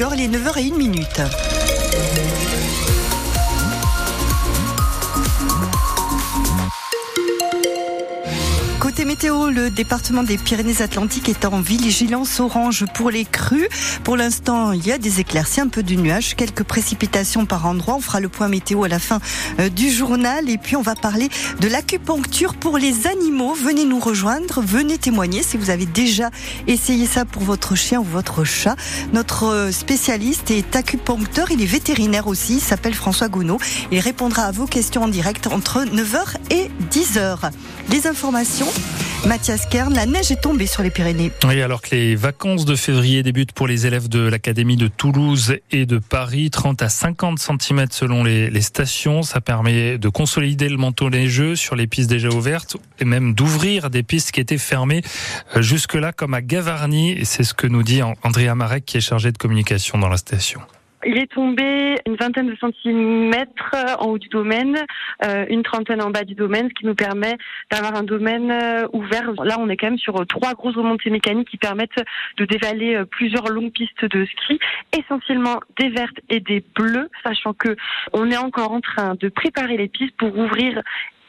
Est 9h01 minute. Météo, le département des Pyrénées-Atlantiques est en vigilance orange pour les crues. Pour l'instant, il y a des éclaircies, un peu de nuages, quelques précipitations par endroit. On fera le point météo à la fin euh, du journal. Et puis, on va parler de l'acupuncture pour les animaux. Venez nous rejoindre, venez témoigner si vous avez déjà essayé ça pour votre chien ou votre chat. Notre euh, spécialiste est acupuncteur, il est vétérinaire aussi, il s'appelle François Gounod. Il répondra à vos questions en direct entre 9h et 10h. Les informations Mathias Kern, la neige est tombée sur les Pyrénées. Oui, alors que les vacances de février débutent pour les élèves de l'Académie de Toulouse et de Paris, 30 à 50 cm selon les, stations, ça permet de consolider le manteau neigeux sur les pistes déjà ouvertes et même d'ouvrir des pistes qui étaient fermées euh, jusque-là comme à Gavarnie. C'est ce que nous dit Andrea Marek qui est chargé de communication dans la station. Il est tombé une vingtaine de centimètres en haut du domaine, euh, une trentaine en bas du domaine, ce qui nous permet d'avoir un domaine euh, ouvert. Là, on est quand même sur trois grosses remontées mécaniques qui permettent de dévaler euh, plusieurs longues pistes de ski, essentiellement des vertes et des bleues, sachant que on est encore en train de préparer les pistes pour ouvrir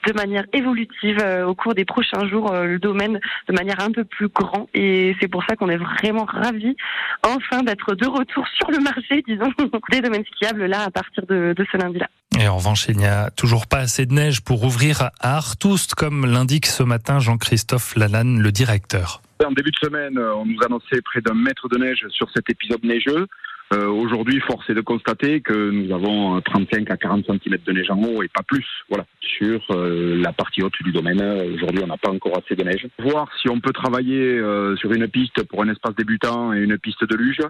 de manière évolutive euh, au cours des prochains jours euh, le domaine de manière un peu plus grand et c'est pour ça qu'on est vraiment ravis enfin d'être de retour sur le marché disons des domaines skiables là à partir de, de ce lundi-là. Et en revanche, il n'y a toujours pas assez de neige pour ouvrir à Artoust, comme l'indique ce matin Jean-Christophe Lalanne, le directeur. En début de semaine, on nous annonçait près d'un mètre de neige sur cet épisode neigeux. Euh, Aujourd'hui, force est de constater que nous avons 35 à 40 cm de neige en haut et pas plus. Voilà, sur euh, la partie haute du domaine. Aujourd'hui, on n'a pas encore assez de neige. Voir si on peut travailler euh, sur une piste pour un espace débutant et une piste de luge.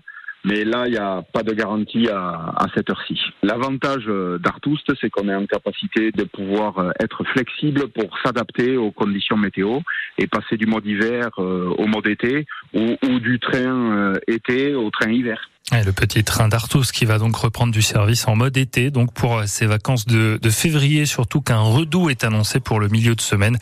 Mais là, il n'y a pas de garantie à, à cette heure-ci. L'avantage euh, d'Artoust, c'est qu'on est en capacité de pouvoir euh, être flexible pour s'adapter aux conditions météo et passer du mode hiver euh, au mode été ou, ou du train été au train hiver. Le petit train d'Artus qui va donc reprendre du service en mode été, donc pour ces vacances de, février, surtout qu'un redout est annoncé pour le milieu de semaine,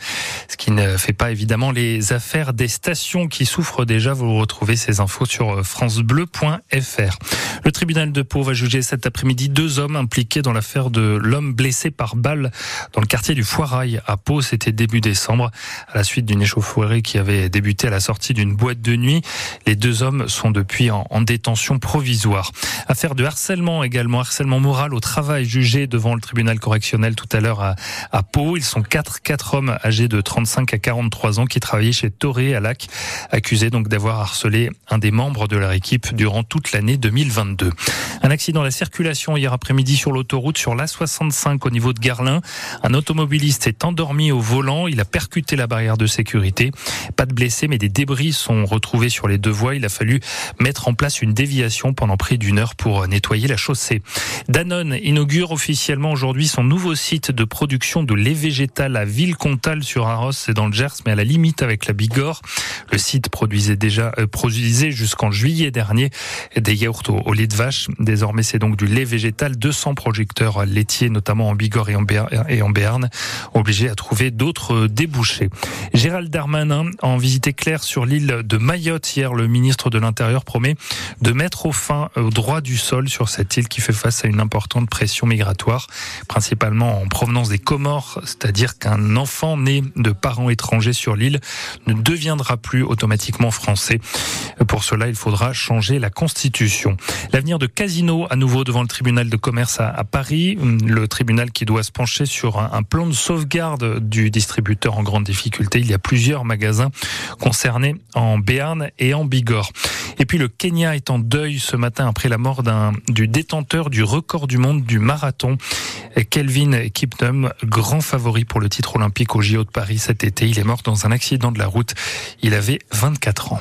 ce qui ne fait pas évidemment les affaires des stations qui souffrent déjà. Vous retrouvez ces infos sur francebleu.fr. Le tribunal de Pau va juger cet après-midi deux hommes impliqués dans l'affaire de l'homme blessé par balle dans le quartier du Foirail à Pau. C'était début décembre, à la suite d'une échauffourée qui avait débuté à la sortie d'une boîte de nuit. Les deux hommes sont depuis en, en détention provisoire provisoire. Affaire de harcèlement également, harcèlement moral au travail jugé devant le tribunal correctionnel tout à l'heure à, à, Pau. Ils sont quatre, quatre hommes âgés de 35 à 43 ans qui travaillaient chez Toré à Lac, accusés donc d'avoir harcelé un des membres de leur équipe durant toute l'année 2022. Un accident de la circulation hier après-midi sur l'autoroute sur l'A65 au niveau de Garlin. Un automobiliste est endormi au volant. Il a percuté la barrière de sécurité. Pas de blessés, mais des débris sont retrouvés sur les deux voies. Il a fallu mettre en place une déviation pendant près d'une heure pour nettoyer la chaussée. Danone inaugure officiellement aujourd'hui son nouveau site de production de lait végétal à Villecontal sur Arros, c'est dans le Gers, mais à la limite avec la Bigorre. Le site produisait déjà euh, produisait jusqu'en juillet dernier des yaourts au, lait de vache. Désormais, c'est donc du lait végétal. 200 projecteurs laitiers, notamment en Bigorre et en, Béarn, et en Béarn, obligés à trouver d'autres débouchés. Gérald Darmanin, en visité claire sur l'île de Mayotte hier, le ministre de l'Intérieur promet de mettre au fin au droit du sol sur cette île qui fait face à une importante pression migratoire, principalement en provenance des Comores, c'est-à-dire qu'un enfant né de parents étrangers sur l'île ne deviendra plus automatiquement français. Pour cela, il faudra changer la constitution. L'avenir de Casino à nouveau devant le tribunal de commerce à, Paris, le tribunal qui doit se pencher sur un, un plan de sauvegarde du distributeur en grande difficulté. Il y a plusieurs magasins concernés en Béarn et en Bigorre. Et puis le Kenya est en deuil ce matin après la mort du détenteur du record du monde du marathon, Kelvin Kiptum, grand favori pour le titre olympique au JO de Paris cet été. Il est mort dans un accident de la route. Il avait 24 ans.